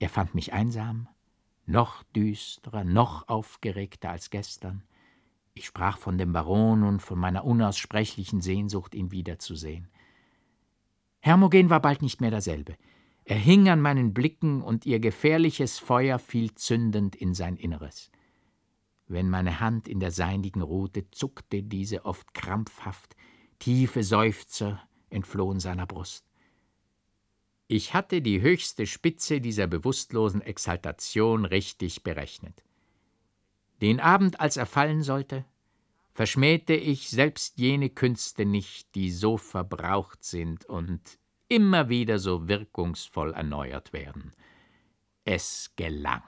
Er fand mich einsam, noch düsterer, noch aufgeregter als gestern. Ich sprach von dem Baron und von meiner unaussprechlichen Sehnsucht, ihn wiederzusehen. Hermogen war bald nicht mehr derselbe. Er hing an meinen Blicken und ihr gefährliches Feuer fiel zündend in sein Inneres. Wenn meine Hand in der seinigen ruhte, zuckte diese oft krampfhaft, tiefe Seufzer entflohen seiner Brust. Ich hatte die höchste Spitze dieser bewusstlosen Exaltation richtig berechnet. Den Abend, als er fallen sollte, verschmähte ich selbst jene Künste nicht, die so verbraucht sind und immer wieder so wirkungsvoll erneuert werden. Es gelang.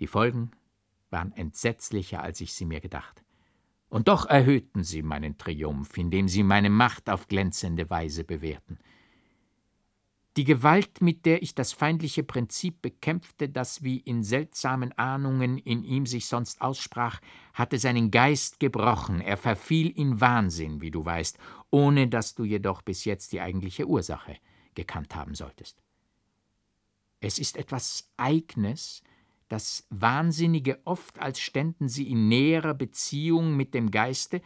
Die Folgen waren entsetzlicher, als ich sie mir gedacht. Und doch erhöhten sie meinen Triumph, indem sie meine Macht auf glänzende Weise bewährten. Die Gewalt, mit der ich das feindliche Prinzip bekämpfte, das wie in seltsamen Ahnungen in ihm sich sonst aussprach, hatte seinen Geist gebrochen, er verfiel in Wahnsinn, wie du weißt, ohne dass du jedoch bis jetzt die eigentliche Ursache gekannt haben solltest. Es ist etwas Eignes, dass Wahnsinnige oft, als ständen sie in näherer Beziehung mit dem Geiste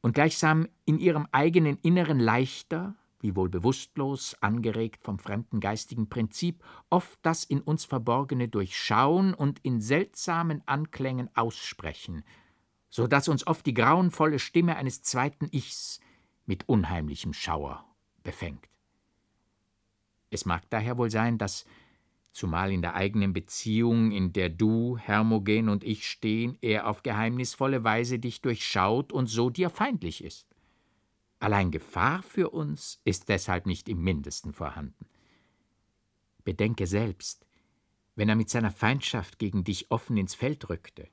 und gleichsam in ihrem eigenen Inneren leichter, wiewohl bewusstlos, angeregt vom fremden geistigen Prinzip, oft das in uns Verborgene durchschauen und in seltsamen Anklängen aussprechen, so dass uns oft die grauenvolle Stimme eines zweiten Ichs mit unheimlichem Schauer befängt. Es mag daher wohl sein, dass, zumal in der eigenen Beziehung, in der du, Hermogen und ich stehen, er auf geheimnisvolle Weise dich durchschaut und so dir feindlich ist. Allein Gefahr für uns ist deshalb nicht im mindesten vorhanden. Bedenke selbst, wenn er mit seiner Feindschaft gegen dich offen ins Feld rückte,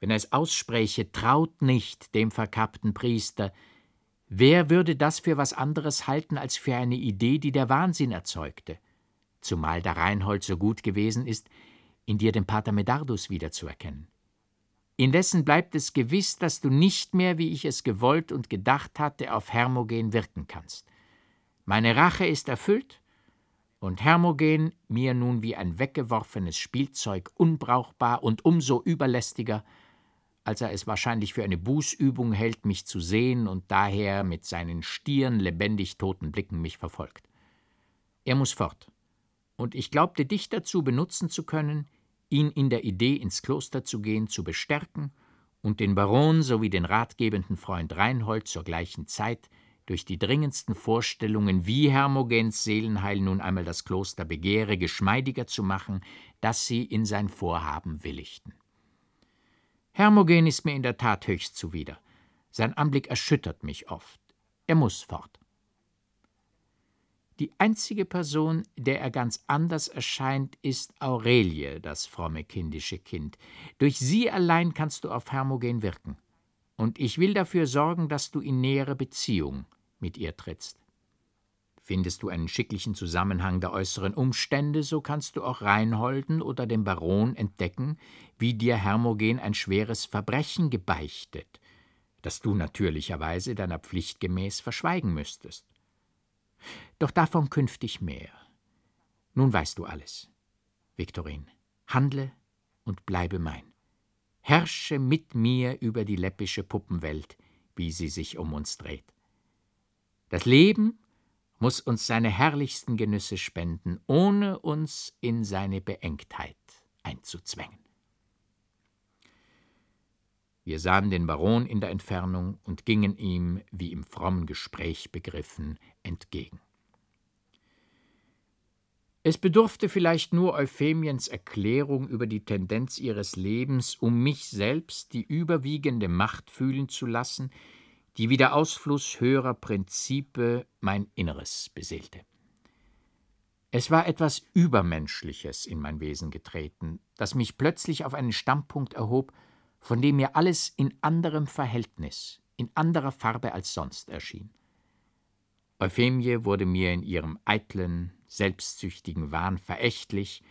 wenn er es ausspräche, traut nicht dem verkappten Priester, wer würde das für was anderes halten als für eine Idee, die der Wahnsinn erzeugte, zumal der Reinhold so gut gewesen ist, in dir den Pater Medardus wiederzuerkennen. Indessen bleibt es gewiss, dass du nicht mehr, wie ich es gewollt und gedacht hatte, auf Hermogen wirken kannst. Meine Rache ist erfüllt, und Hermogen, mir nun wie ein weggeworfenes Spielzeug unbrauchbar und umso überlästiger, als er es wahrscheinlich für eine Bußübung hält, mich zu sehen und daher mit seinen stieren, lebendig toten Blicken mich verfolgt. Er muss fort, und ich glaubte dich dazu benutzen zu können, ihn in der Idee, ins Kloster zu gehen, zu bestärken und den Baron sowie den ratgebenden Freund Reinhold zur gleichen Zeit durch die dringendsten Vorstellungen, wie Hermogens Seelenheil nun einmal das Kloster begehre, geschmeidiger zu machen, dass sie in sein Vorhaben willigten. Hermogen ist mir in der Tat höchst zuwider. Sein Anblick erschüttert mich oft. Er muss fort. Die einzige Person, der er ganz anders erscheint, ist Aurelie, das fromme kindische Kind. Durch sie allein kannst du auf Hermogen wirken. Und ich will dafür sorgen, dass du in nähere Beziehung mit ihr trittst. Findest du einen schicklichen Zusammenhang der äußeren Umstände, so kannst du auch Reinholden oder dem Baron entdecken, wie dir Hermogen ein schweres Verbrechen gebeichtet, das du natürlicherweise deiner Pflicht gemäß verschweigen müsstest. Doch davon künftig mehr. Nun weißt du alles. Viktorin, handle und bleibe mein. Herrsche mit mir über die läppische Puppenwelt, wie sie sich um uns dreht. Das Leben muss uns seine herrlichsten Genüsse spenden, ohne uns in seine Beengtheit einzuzwängen. Wir sahen den Baron in der Entfernung und gingen ihm, wie im frommen Gespräch begriffen, entgegen. Es bedurfte vielleicht nur Euphemiens Erklärung über die Tendenz ihres Lebens, um mich selbst die überwiegende Macht fühlen zu lassen, die wie der Ausfluss höherer Prinzipe mein Inneres beseelte. Es war etwas Übermenschliches in mein Wesen getreten, das mich plötzlich auf einen Standpunkt erhob, von dem mir alles in anderem Verhältnis, in anderer Farbe als sonst erschien. Euphemie wurde mir in ihrem eitlen, selbstsüchtigen Wahn verächtlich,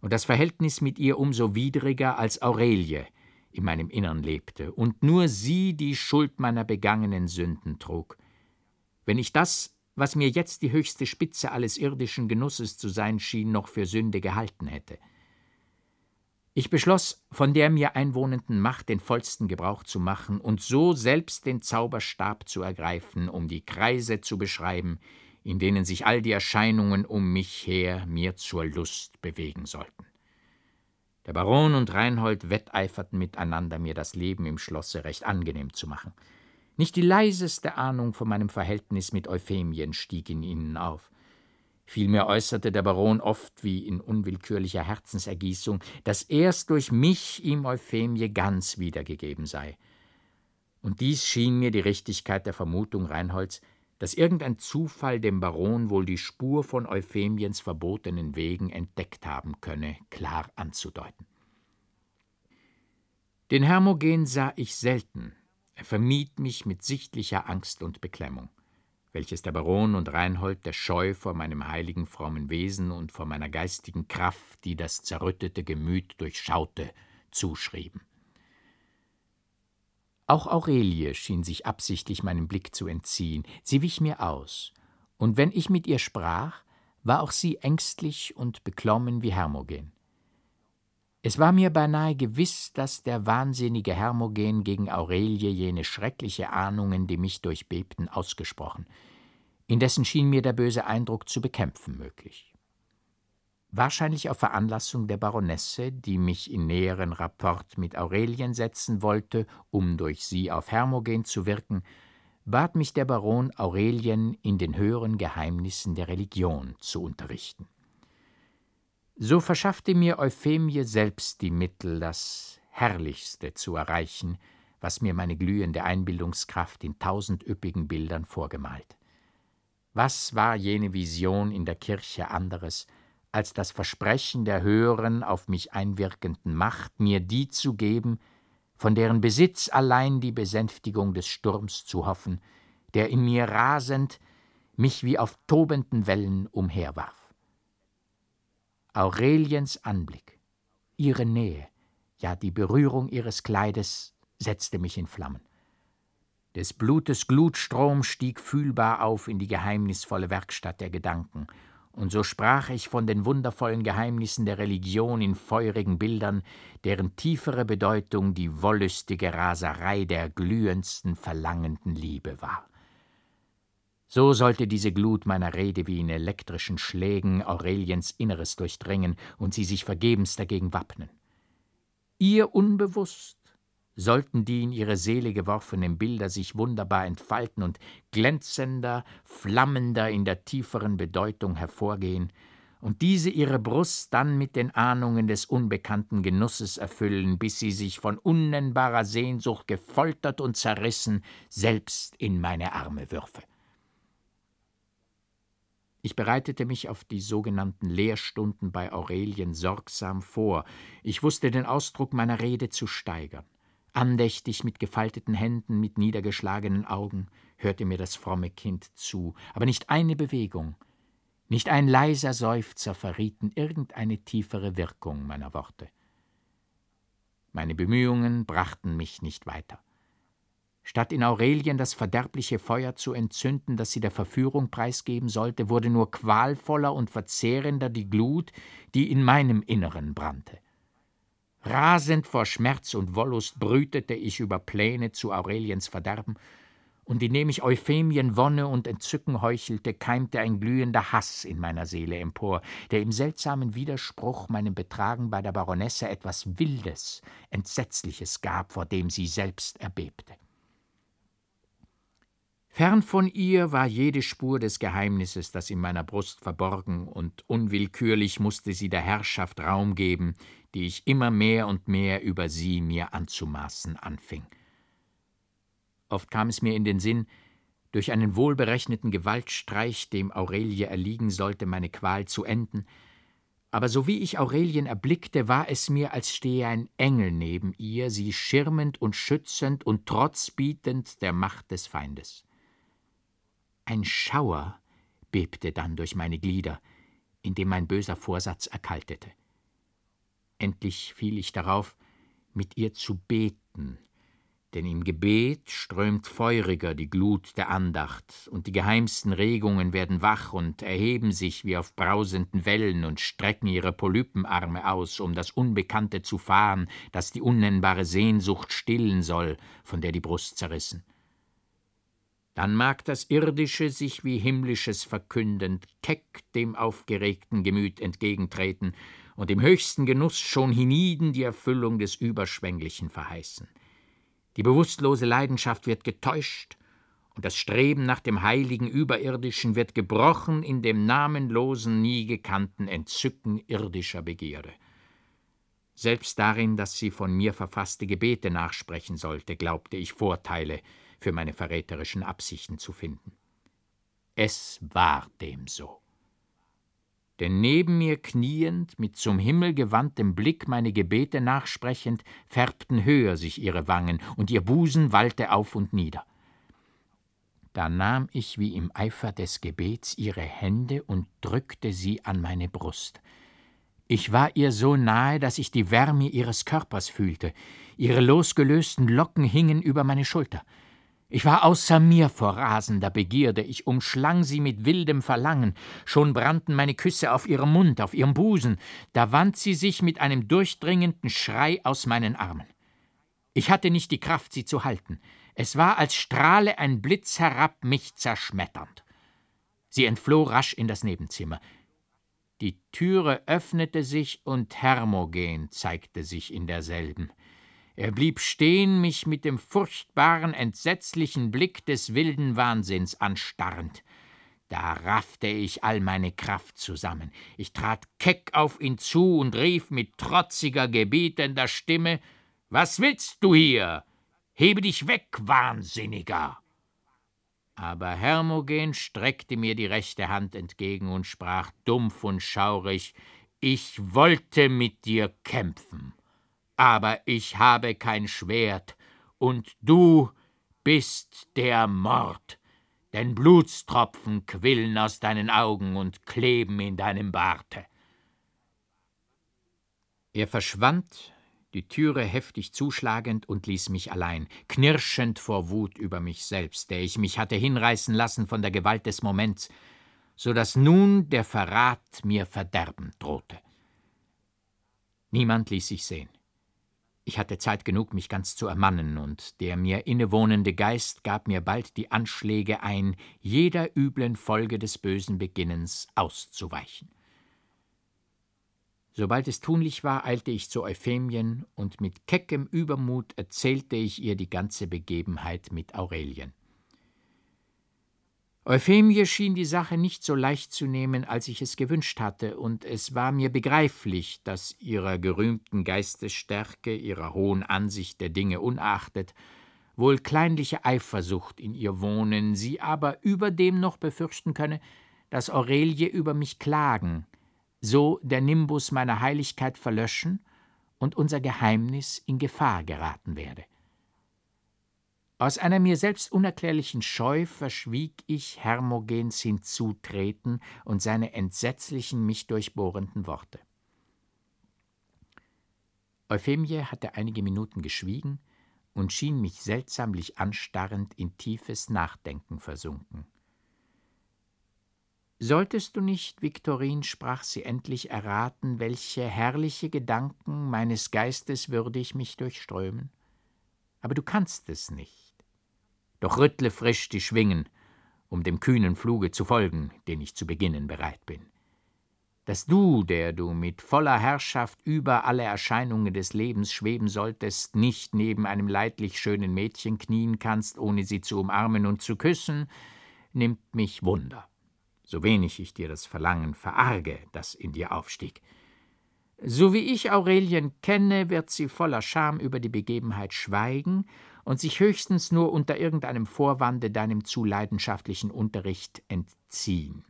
und das Verhältnis mit ihr umso widriger, als Aurelie in meinem Innern lebte und nur sie die Schuld meiner begangenen Sünden trug. Wenn ich das was mir jetzt die höchste Spitze alles irdischen Genusses zu sein schien, noch für Sünde gehalten hätte. Ich beschloss, von der mir einwohnenden Macht den vollsten Gebrauch zu machen und so selbst den Zauberstab zu ergreifen, um die Kreise zu beschreiben, in denen sich all die Erscheinungen um mich her mir zur Lust bewegen sollten. Der Baron und Reinhold wetteiferten miteinander, mir das Leben im Schlosse recht angenehm zu machen. Nicht die leiseste Ahnung von meinem Verhältnis mit Euphemien stieg in ihnen auf. Vielmehr äußerte der Baron oft wie in unwillkürlicher Herzensergießung, dass erst durch mich ihm Euphemie ganz wiedergegeben sei. Und dies schien mir die Richtigkeit der Vermutung Reinholds, dass irgendein Zufall dem Baron wohl die Spur von Euphemiens verbotenen Wegen entdeckt haben könne, klar anzudeuten. Den Hermogen sah ich selten, er vermied mich mit sichtlicher Angst und Beklemmung, welches der Baron und Reinhold der Scheu vor meinem heiligen frommen Wesen und vor meiner geistigen Kraft, die das zerrüttete Gemüt durchschaute, zuschrieben. Auch Aurelie schien sich absichtlich meinem Blick zu entziehen, sie wich mir aus, und wenn ich mit ihr sprach, war auch sie ängstlich und beklommen wie Hermogen. Es war mir beinahe gewiss, dass der wahnsinnige Hermogen gegen Aurelie jene schreckliche Ahnungen, die mich durchbebten, ausgesprochen. Indessen schien mir der böse Eindruck zu bekämpfen möglich wahrscheinlich auf Veranlassung der Baronesse, die mich in näheren Rapport mit Aurelien setzen wollte, um durch sie auf Hermogen zu wirken, bat mich der Baron, Aurelien in den höheren Geheimnissen der Religion zu unterrichten. So verschaffte mir Euphemie selbst die Mittel, das Herrlichste zu erreichen, was mir meine glühende Einbildungskraft in tausend üppigen Bildern vorgemalt. Was war jene Vision in der Kirche anderes, als das Versprechen der höheren, auf mich einwirkenden Macht, mir die zu geben, von deren Besitz allein die Besänftigung des Sturms zu hoffen, der in mir rasend mich wie auf tobenden Wellen umherwarf. Aureliens Anblick, ihre Nähe, ja die Berührung ihres Kleides setzte mich in Flammen. Des Blutes Glutstrom stieg fühlbar auf in die geheimnisvolle Werkstatt der Gedanken, und so sprach ich von den wundervollen Geheimnissen der Religion in feurigen Bildern, deren tiefere Bedeutung die wollüstige Raserei der glühendsten, verlangenden Liebe war. So sollte diese Glut meiner Rede wie in elektrischen Schlägen Aureliens Inneres durchdringen und sie sich vergebens dagegen wappnen. Ihr unbewusst sollten die in ihre Seele geworfenen Bilder sich wunderbar entfalten und glänzender, flammender in der tieferen Bedeutung hervorgehen, und diese ihre Brust dann mit den Ahnungen des unbekannten Genusses erfüllen, bis sie sich von unnennbarer Sehnsucht gefoltert und zerrissen selbst in meine Arme würfe. Ich bereitete mich auf die sogenannten Lehrstunden bei Aurelien sorgsam vor, ich wusste den Ausdruck meiner Rede zu steigern. Andächtig mit gefalteten Händen, mit niedergeschlagenen Augen hörte mir das fromme Kind zu, aber nicht eine Bewegung, nicht ein leiser Seufzer verrieten irgendeine tiefere Wirkung meiner Worte. Meine Bemühungen brachten mich nicht weiter. Statt in Aurelien das verderbliche Feuer zu entzünden, das sie der Verführung preisgeben sollte, wurde nur qualvoller und verzehrender die Glut, die in meinem Inneren brannte. Rasend vor Schmerz und Wollust brütete ich über Pläne zu Aureliens Verderben, und indem ich Euphemien Wonne und Entzücken heuchelte, keimte ein glühender Hass in meiner Seele empor, der im seltsamen Widerspruch meinem Betragen bei der Baronesse etwas Wildes, Entsetzliches gab, vor dem sie selbst erbebte. Fern von ihr war jede Spur des Geheimnisses, das in meiner Brust verborgen, und unwillkürlich musste sie der Herrschaft Raum geben, die ich immer mehr und mehr über sie mir anzumaßen anfing. Oft kam es mir in den Sinn, durch einen wohlberechneten Gewaltstreich, dem Aurelie erliegen sollte, meine Qual zu enden, aber sowie ich Aurelien erblickte, war es mir, als stehe ein Engel neben ihr, sie schirmend und schützend und trotzbietend der Macht des Feindes. Ein Schauer bebte dann durch meine Glieder, indem mein böser Vorsatz erkaltete. Endlich fiel ich darauf, mit ihr zu beten, denn im Gebet strömt feuriger die Glut der Andacht, und die geheimsten Regungen werden wach und erheben sich wie auf brausenden Wellen und strecken ihre Polypenarme aus, um das Unbekannte zu fahren, das die unnennbare Sehnsucht stillen soll, von der die Brust zerrissen. Dann mag das Irdische sich wie Himmlisches verkündend keck dem aufgeregten Gemüt entgegentreten und im höchsten Genuss schon hienieden die Erfüllung des Überschwänglichen verheißen. Die bewusstlose Leidenschaft wird getäuscht, und das Streben nach dem heiligen Überirdischen wird gebrochen in dem namenlosen, nie gekannten Entzücken irdischer Begierde. Selbst darin, dass sie von mir verfasste Gebete nachsprechen sollte, glaubte ich Vorteile für meine verräterischen Absichten zu finden. Es war dem so denn neben mir kniend, mit zum Himmel gewandtem Blick meine Gebete nachsprechend, färbten höher sich ihre Wangen, und ihr Busen wallte auf und nieder. Da nahm ich wie im Eifer des Gebets ihre Hände und drückte sie an meine Brust. Ich war ihr so nahe, dass ich die Wärme ihres Körpers fühlte, ihre losgelösten Locken hingen über meine Schulter. Ich war außer mir vor rasender Begierde, ich umschlang sie mit wildem Verlangen, schon brannten meine Küsse auf ihrem Mund, auf ihrem Busen, da wand sie sich mit einem durchdringenden Schrei aus meinen Armen. Ich hatte nicht die Kraft, sie zu halten. Es war, als strahle ein Blitz herab, mich zerschmetternd. Sie entfloh rasch in das Nebenzimmer. Die Türe öffnete sich und Hermogen zeigte sich in derselben. Er blieb stehen, mich mit dem furchtbaren, entsetzlichen Blick des wilden Wahnsinns anstarrend. Da raffte ich all meine Kraft zusammen. Ich trat keck auf ihn zu und rief mit trotziger, gebietender Stimme Was willst du hier? Hebe dich weg, Wahnsinniger. Aber Hermogen streckte mir die rechte Hand entgegen und sprach dumpf und schaurig Ich wollte mit dir kämpfen aber ich habe kein Schwert, und du bist der Mord, denn Blutstropfen quillen aus deinen Augen und kleben in deinem Barte. Er verschwand, die Türe heftig zuschlagend und ließ mich allein, knirschend vor Wut über mich selbst, der ich mich hatte hinreißen lassen von der Gewalt des Moments, so dass nun der Verrat mir Verderben drohte. Niemand ließ sich sehen. Ich hatte Zeit genug, mich ganz zu ermannen, und der mir innewohnende Geist gab mir bald die Anschläge ein, jeder üblen Folge des bösen Beginnens auszuweichen. Sobald es tunlich war, eilte ich zu Euphemien, und mit keckem Übermut erzählte ich ihr die ganze Begebenheit mit Aurelien. Euphemie schien die Sache nicht so leicht zu nehmen, als ich es gewünscht hatte, und es war mir begreiflich, dass ihrer gerühmten Geistesstärke, ihrer hohen Ansicht der Dinge unachtet, wohl kleinliche Eifersucht in ihr wohnen, sie aber überdem noch befürchten könne, dass Aurelie über mich klagen, so der Nimbus meiner Heiligkeit verlöschen und unser Geheimnis in Gefahr geraten werde. Aus einer mir selbst unerklärlichen Scheu verschwieg ich Hermogens Hinzutreten und seine entsetzlichen, mich durchbohrenden Worte. Euphemie hatte einige Minuten geschwiegen und schien mich seltsamlich anstarrend in tiefes Nachdenken versunken. Solltest du nicht, Viktorin, sprach sie endlich, erraten, welche herrliche Gedanken meines Geistes würdig mich durchströmen? Aber du kannst es nicht doch rüttle frisch die Schwingen, um dem kühnen Fluge zu folgen, den ich zu beginnen bereit bin. Dass du, der du mit voller Herrschaft über alle Erscheinungen des Lebens schweben solltest, nicht neben einem leidlich schönen Mädchen knien kannst, ohne sie zu umarmen und zu küssen, nimmt mich Wunder, so wenig ich dir das Verlangen verarge, das in dir aufstieg. So wie ich Aurelien kenne, wird sie voller Scham über die Begebenheit schweigen und sich höchstens nur unter irgendeinem Vorwande deinem zu leidenschaftlichen Unterricht entziehen.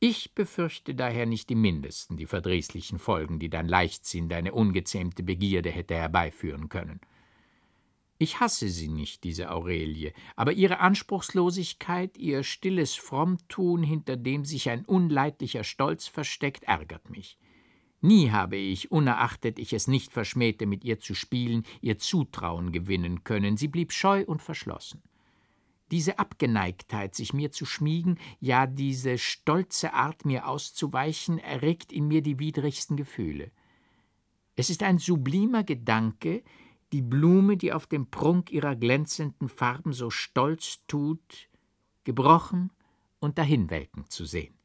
Ich befürchte daher nicht im mindesten die verdrießlichen Folgen, die dein Leichtsinn, deine ungezähmte Begierde hätte herbeiführen können. Ich hasse sie nicht, diese Aurelie, aber ihre Anspruchslosigkeit, ihr stilles Frommtun, hinter dem sich ein unleidlicher Stolz versteckt, ärgert mich. Nie habe ich, unerachtet ich es nicht verschmähte, mit ihr zu spielen, ihr Zutrauen gewinnen können. Sie blieb scheu und verschlossen. Diese Abgeneigtheit, sich mir zu schmiegen, ja diese stolze Art, mir auszuweichen, erregt in mir die widrigsten Gefühle. Es ist ein sublimer Gedanke, die Blume, die auf dem Prunk ihrer glänzenden Farben so stolz tut, gebrochen und dahinwelken zu sehen.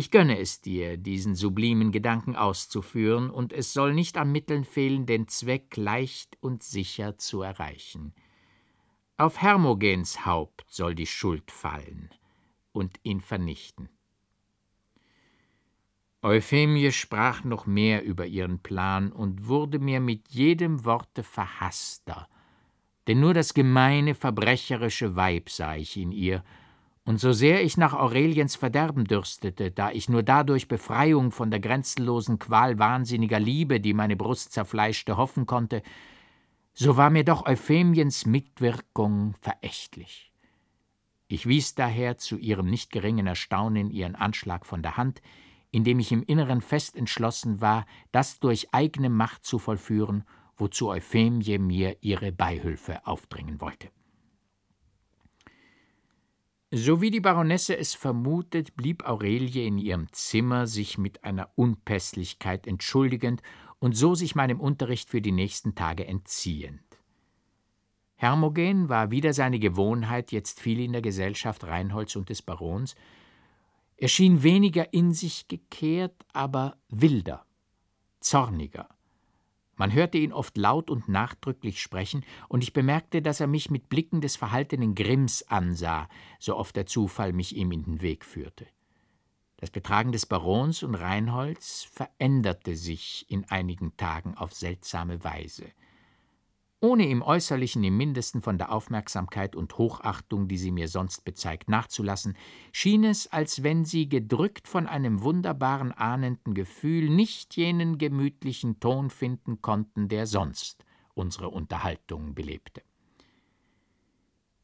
Ich gönne es dir, diesen sublimen Gedanken auszuführen, und es soll nicht an Mitteln fehlen, den Zweck leicht und sicher zu erreichen. Auf Hermogens Haupt soll die Schuld fallen und ihn vernichten. Euphemie sprach noch mehr über ihren Plan und wurde mir mit jedem Worte verhaßter, denn nur das gemeine, verbrecherische Weib sah ich in ihr, und so sehr ich nach Aureliens Verderben dürstete, da ich nur dadurch Befreiung von der grenzenlosen Qual wahnsinniger Liebe, die meine Brust zerfleischte, hoffen konnte, so war mir doch Euphemiens Mitwirkung verächtlich. Ich wies daher zu ihrem nicht geringen Erstaunen ihren Anschlag von der Hand, indem ich im Inneren fest entschlossen war, das durch eigene Macht zu vollführen, wozu Euphemie mir ihre Beihülfe aufdringen wollte. So wie die Baronesse es vermutet, blieb Aurelie in ihrem Zimmer, sich mit einer Unpässlichkeit entschuldigend und so sich meinem Unterricht für die nächsten Tage entziehend. Hermogen war wieder seine Gewohnheit jetzt viel in der Gesellschaft Reinholds und des Barons. Er schien weniger in sich gekehrt, aber wilder, zorniger. Man hörte ihn oft laut und nachdrücklich sprechen, und ich bemerkte, dass er mich mit Blicken des verhaltenen Grimms ansah, so oft der Zufall mich ihm in den Weg führte. Das Betragen des Barons und Reinholds veränderte sich in einigen Tagen auf seltsame Weise ohne im Äußerlichen im mindesten von der Aufmerksamkeit und Hochachtung, die sie mir sonst bezeigt, nachzulassen, schien es, als wenn sie, gedrückt von einem wunderbaren ahnenden Gefühl, nicht jenen gemütlichen Ton finden konnten, der sonst unsere Unterhaltung belebte.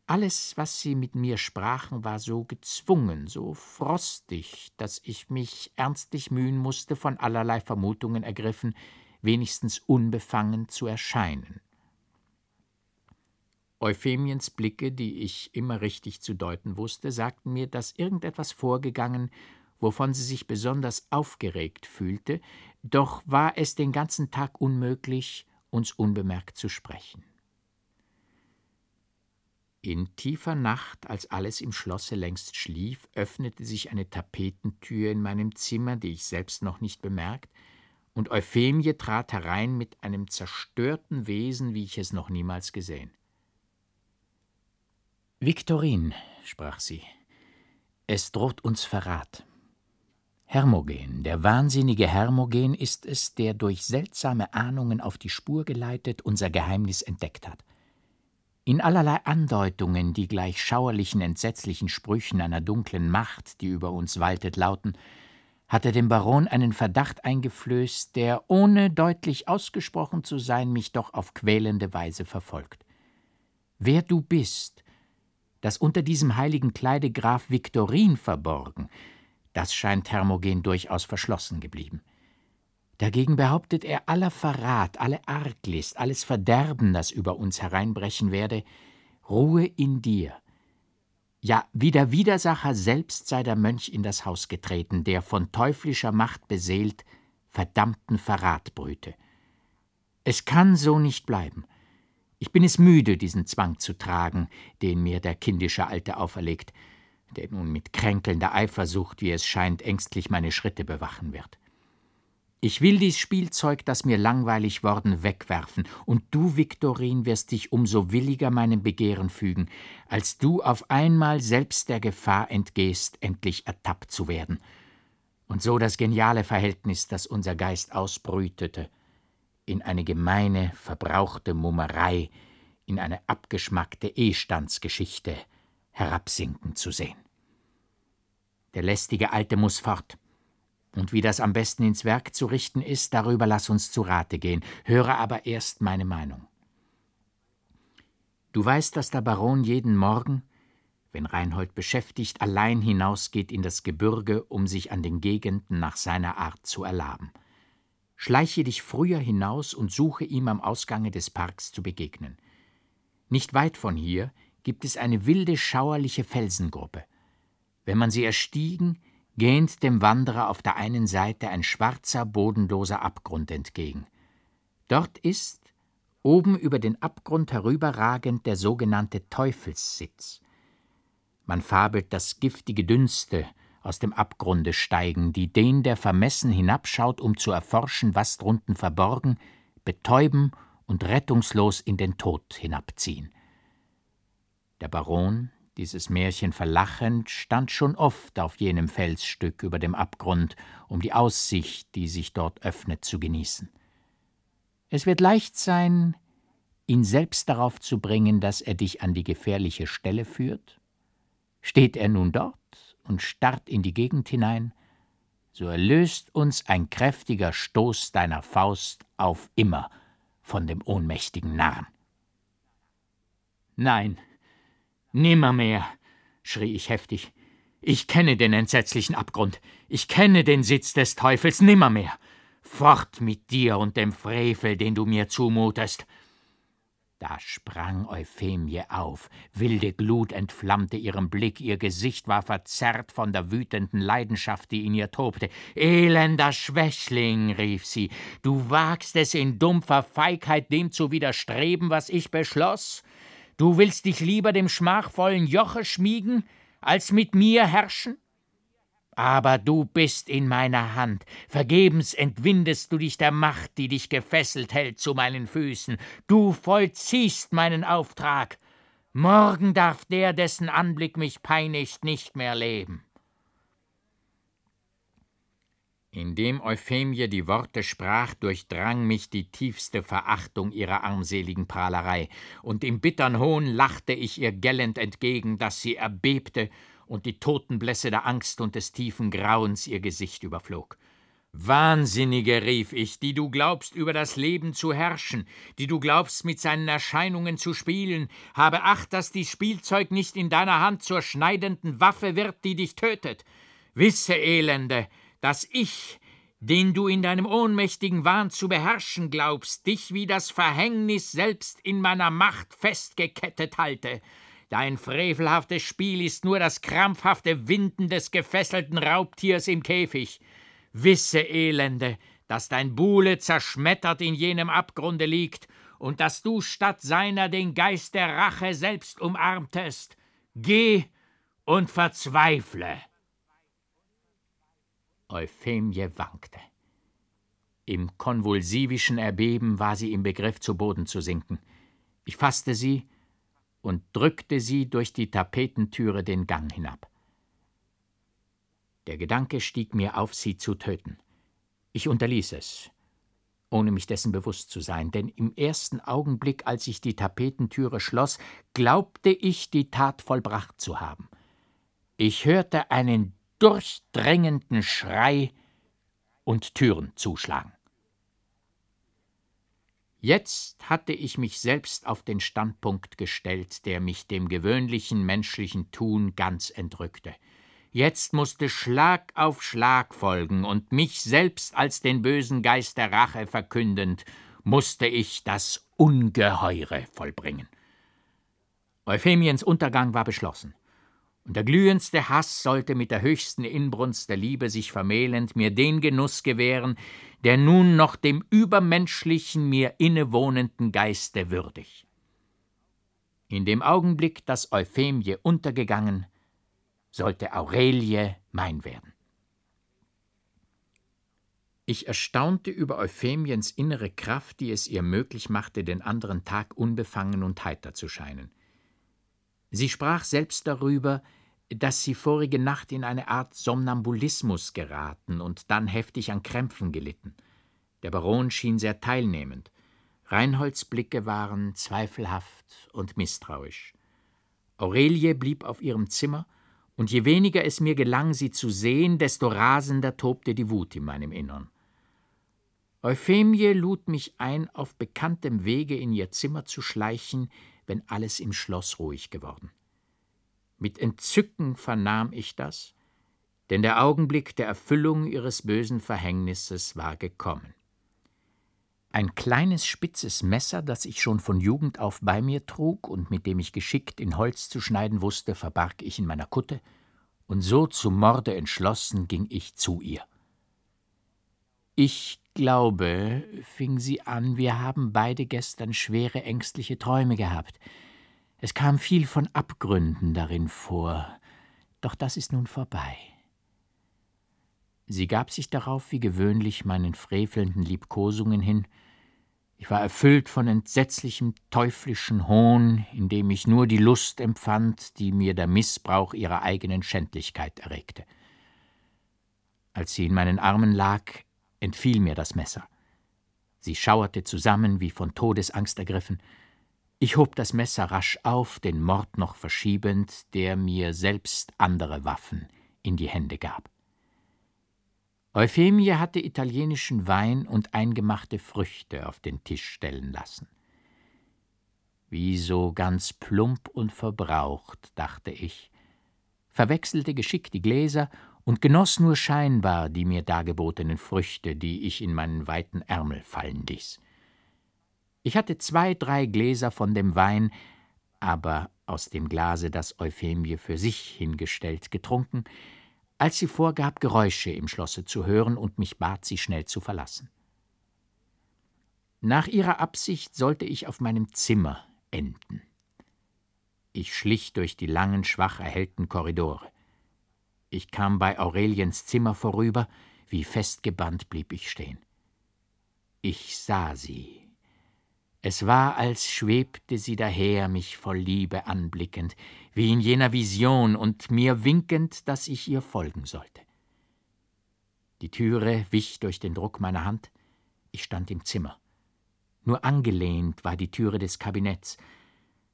Alles, was sie mit mir sprachen, war so gezwungen, so frostig, dass ich mich ernstlich mühen musste, von allerlei Vermutungen ergriffen, wenigstens unbefangen zu erscheinen. Euphemiens Blicke, die ich immer richtig zu deuten wusste, sagten mir, dass irgendetwas vorgegangen, wovon sie sich besonders aufgeregt fühlte, doch war es den ganzen Tag unmöglich, uns unbemerkt zu sprechen. In tiefer Nacht, als alles im Schlosse längst schlief, öffnete sich eine Tapetentür in meinem Zimmer, die ich selbst noch nicht bemerkt, und Euphemie trat herein mit einem zerstörten Wesen, wie ich es noch niemals gesehen. Viktorin, sprach sie, es droht uns Verrat. Hermogen, der wahnsinnige Hermogen ist es, der durch seltsame Ahnungen auf die Spur geleitet unser Geheimnis entdeckt hat. In allerlei Andeutungen, die gleich schauerlichen, entsetzlichen Sprüchen einer dunklen Macht, die über uns waltet, lauten, hat er dem Baron einen Verdacht eingeflößt, der, ohne deutlich ausgesprochen zu sein, mich doch auf quälende Weise verfolgt. Wer du bist, dass unter diesem heiligen Kleide Graf Viktorin verborgen, das scheint Hermogen durchaus verschlossen geblieben. Dagegen behauptet er, aller Verrat, alle Arglist, alles Verderben, das über uns hereinbrechen werde, ruhe in dir. Ja, wie der Widersacher selbst sei der Mönch in das Haus getreten, der von teuflischer Macht beseelt verdammten Verrat brüte. Es kann so nicht bleiben. Ich bin es müde, diesen Zwang zu tragen, den mir der kindische Alte auferlegt, der nun mit kränkelnder Eifersucht, wie es scheint, ängstlich meine Schritte bewachen wird. Ich will dies Spielzeug, das mir langweilig worden, wegwerfen, und du, Viktorin, wirst dich umso williger meinem Begehren fügen, als du auf einmal selbst der Gefahr entgehst, endlich ertappt zu werden. Und so das geniale Verhältnis, das unser Geist ausbrütete, in eine gemeine, verbrauchte Mummerei, in eine abgeschmackte Ehestandsgeschichte herabsinken zu sehen. Der lästige Alte muss fort. Und wie das am besten ins Werk zu richten ist, darüber lass uns zu Rate gehen. Höre aber erst meine Meinung. Du weißt, dass der Baron jeden Morgen, wenn Reinhold beschäftigt, allein hinausgeht in das Gebürge, um sich an den Gegenden nach seiner Art zu erlaben. Schleiche dich früher hinaus und suche ihm am Ausgange des Parks zu begegnen. Nicht weit von hier gibt es eine wilde, schauerliche Felsengruppe. Wenn man sie erstiegen, gähnt dem Wanderer auf der einen Seite ein schwarzer, bodenloser Abgrund entgegen. Dort ist, oben über den Abgrund herüberragend, der sogenannte Teufelssitz. Man fabelt, dass giftige Dünste aus dem Abgrunde steigen, die den, der vermessen hinabschaut, um zu erforschen, was drunten verborgen, betäuben und rettungslos in den Tod hinabziehen. Der Baron, dieses Märchen verlachend, stand schon oft auf jenem Felsstück über dem Abgrund, um die Aussicht, die sich dort öffnet, zu genießen. Es wird leicht sein, ihn selbst darauf zu bringen, dass er dich an die gefährliche Stelle führt. Steht er nun dort und starrt in die Gegend hinein, so erlöst uns ein kräftiger Stoß deiner Faust auf immer von dem ohnmächtigen Narren. Nein, nimmermehr, schrie ich heftig. Ich kenne den entsetzlichen Abgrund, ich kenne den Sitz des Teufels nimmermehr. Fort mit dir und dem Frevel, den du mir zumutest. Da sprang Euphemie auf, wilde Glut entflammte ihren Blick, ihr Gesicht war verzerrt von der wütenden Leidenschaft, die in ihr tobte. Elender Schwächling, rief sie, du wagst es in dumpfer Feigheit dem zu widerstreben, was ich beschloss? Du willst dich lieber dem schmachvollen Joche schmiegen, als mit mir herrschen? Aber du bist in meiner Hand. Vergebens entwindest du dich der Macht, die dich gefesselt hält zu meinen Füßen. Du vollziehst meinen Auftrag. Morgen darf der, dessen Anblick mich peinigt, nicht mehr leben. Indem Euphemie die Worte sprach, durchdrang mich die tiefste Verachtung ihrer armseligen Prahlerei, und im bittern Hohn lachte ich ihr gellend entgegen, dass sie erbebte und die Totenblässe der Angst und des tiefen Grauens ihr Gesicht überflog. Wahnsinnige, rief ich, die du glaubst, über das Leben zu herrschen, die du glaubst, mit seinen Erscheinungen zu spielen, habe Acht, dass dies Spielzeug nicht in deiner Hand zur schneidenden Waffe wird, die dich tötet. Wisse, Elende, dass ich, den du in deinem ohnmächtigen Wahn zu beherrschen glaubst, dich wie das Verhängnis selbst in meiner Macht festgekettet halte. Dein frevelhaftes Spiel ist nur das krampfhafte Winden des gefesselten Raubtiers im Käfig. Wisse, Elende, dass dein Buhle zerschmettert in jenem Abgrunde liegt und dass du statt seiner den Geist der Rache selbst umarmtest. Geh und verzweifle. Euphemie wankte. Im konvulsivischen Erbeben war sie im Begriff, zu Boden zu sinken. Ich fasste sie und drückte sie durch die Tapetentüre den Gang hinab. Der Gedanke stieg mir auf, sie zu töten. Ich unterließ es, ohne mich dessen bewusst zu sein, denn im ersten Augenblick, als ich die Tapetentüre schloss, glaubte ich, die Tat vollbracht zu haben. Ich hörte einen durchdrängenden Schrei und Türen zuschlagen. Jetzt hatte ich mich selbst auf den Standpunkt gestellt, der mich dem gewöhnlichen menschlichen Tun ganz entrückte. Jetzt musste Schlag auf Schlag folgen, und mich selbst als den bösen Geist der Rache verkündend, musste ich das Ungeheure vollbringen. Euphemiens Untergang war beschlossen und der glühendste Hass sollte mit der höchsten Inbrunst der Liebe sich vermählend mir den Genuss gewähren, der nun noch dem übermenschlichen, mir innewohnenden Geiste würdig. In dem Augenblick, dass Euphemie untergegangen, sollte Aurelie mein werden. Ich erstaunte über Euphemiens innere Kraft, die es ihr möglich machte, den anderen Tag unbefangen und heiter zu scheinen. Sie sprach selbst darüber, dass sie vorige Nacht in eine Art Somnambulismus geraten und dann heftig an Krämpfen gelitten. Der Baron schien sehr teilnehmend. Reinholds Blicke waren zweifelhaft und misstrauisch. Aurelie blieb auf ihrem Zimmer, und je weniger es mir gelang, sie zu sehen, desto rasender tobte die Wut in meinem Innern. Euphemie lud mich ein, auf bekanntem Wege in ihr Zimmer zu schleichen, wenn alles im Schloss ruhig geworden. Mit Entzücken vernahm ich das, denn der Augenblick der Erfüllung ihres bösen Verhängnisses war gekommen. Ein kleines spitzes Messer, das ich schon von Jugend auf bei mir trug und mit dem ich geschickt in Holz zu schneiden wusste, verbarg ich in meiner Kutte, und so zum Morde entschlossen ging ich zu ihr. Ich glaube, fing sie an, wir haben beide gestern schwere ängstliche Träume gehabt. Es kam viel von Abgründen darin vor, doch das ist nun vorbei. Sie gab sich darauf wie gewöhnlich meinen frevelnden Liebkosungen hin, ich war erfüllt von entsetzlichem teuflischen Hohn, in dem ich nur die Lust empfand, die mir der Missbrauch ihrer eigenen Schändlichkeit erregte. Als sie in meinen Armen lag, entfiel mir das Messer. Sie schauerte zusammen, wie von Todesangst ergriffen. Ich hob das Messer rasch auf, den Mord noch verschiebend, der mir selbst andere Waffen in die Hände gab. Euphemie hatte italienischen Wein und eingemachte Früchte auf den Tisch stellen lassen. Wie so ganz plump und verbraucht, dachte ich, verwechselte geschickt die Gläser und genoss nur scheinbar die mir dargebotenen Früchte, die ich in meinen weiten Ärmel fallen ließ. Ich hatte zwei, drei Gläser von dem Wein, aber aus dem Glase, das Euphemie für sich hingestellt, getrunken, als sie vorgab, Geräusche im Schlosse zu hören und mich bat, sie schnell zu verlassen. Nach ihrer Absicht sollte ich auf meinem Zimmer enden. Ich schlich durch die langen, schwach erhellten Korridore. Ich kam bei Aureliens Zimmer vorüber, wie festgebannt blieb ich stehen. Ich sah sie, es war, als schwebte sie daher, mich voll Liebe anblickend, wie in jener Vision und mir winkend, dass ich ihr folgen sollte. Die Türe wich durch den Druck meiner Hand. Ich stand im Zimmer. Nur angelehnt war die Türe des Kabinetts.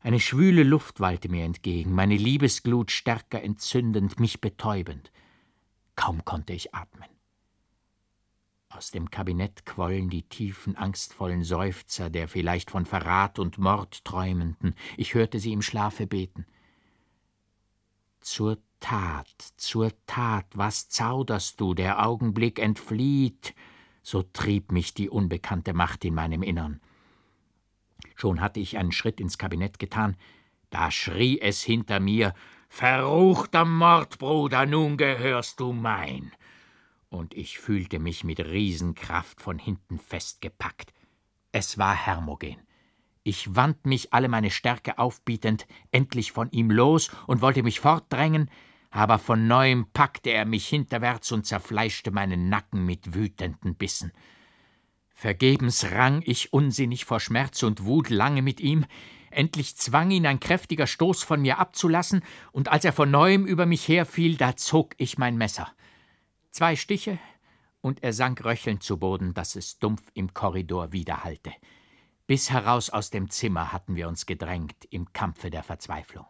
Eine schwüle Luft wallte mir entgegen, meine Liebesglut stärker entzündend, mich betäubend. Kaum konnte ich atmen. Aus dem Kabinett quollen die tiefen, angstvollen Seufzer der vielleicht von Verrat und Mord träumenden. Ich hörte sie im Schlafe beten. Zur Tat, zur Tat, was zauderst du, der Augenblick entflieht, so trieb mich die unbekannte Macht in meinem Innern. Schon hatte ich einen Schritt ins Kabinett getan, da schrie es hinter mir Verruchter Mordbruder, nun gehörst du mein und ich fühlte mich mit Riesenkraft von hinten festgepackt. Es war Hermogen. Ich wand mich alle meine Stärke aufbietend endlich von ihm los und wollte mich fortdrängen, aber von neuem packte er mich hinterwärts und zerfleischte meinen Nacken mit wütenden Bissen. Vergebens rang ich unsinnig vor Schmerz und Wut lange mit ihm, endlich zwang ihn ein kräftiger Stoß von mir abzulassen, und als er von neuem über mich herfiel, da zog ich mein Messer. Zwei Stiche, und er sank röchelnd zu Boden, dass es dumpf im Korridor widerhallte. Bis heraus aus dem Zimmer hatten wir uns gedrängt im Kampfe der Verzweiflung.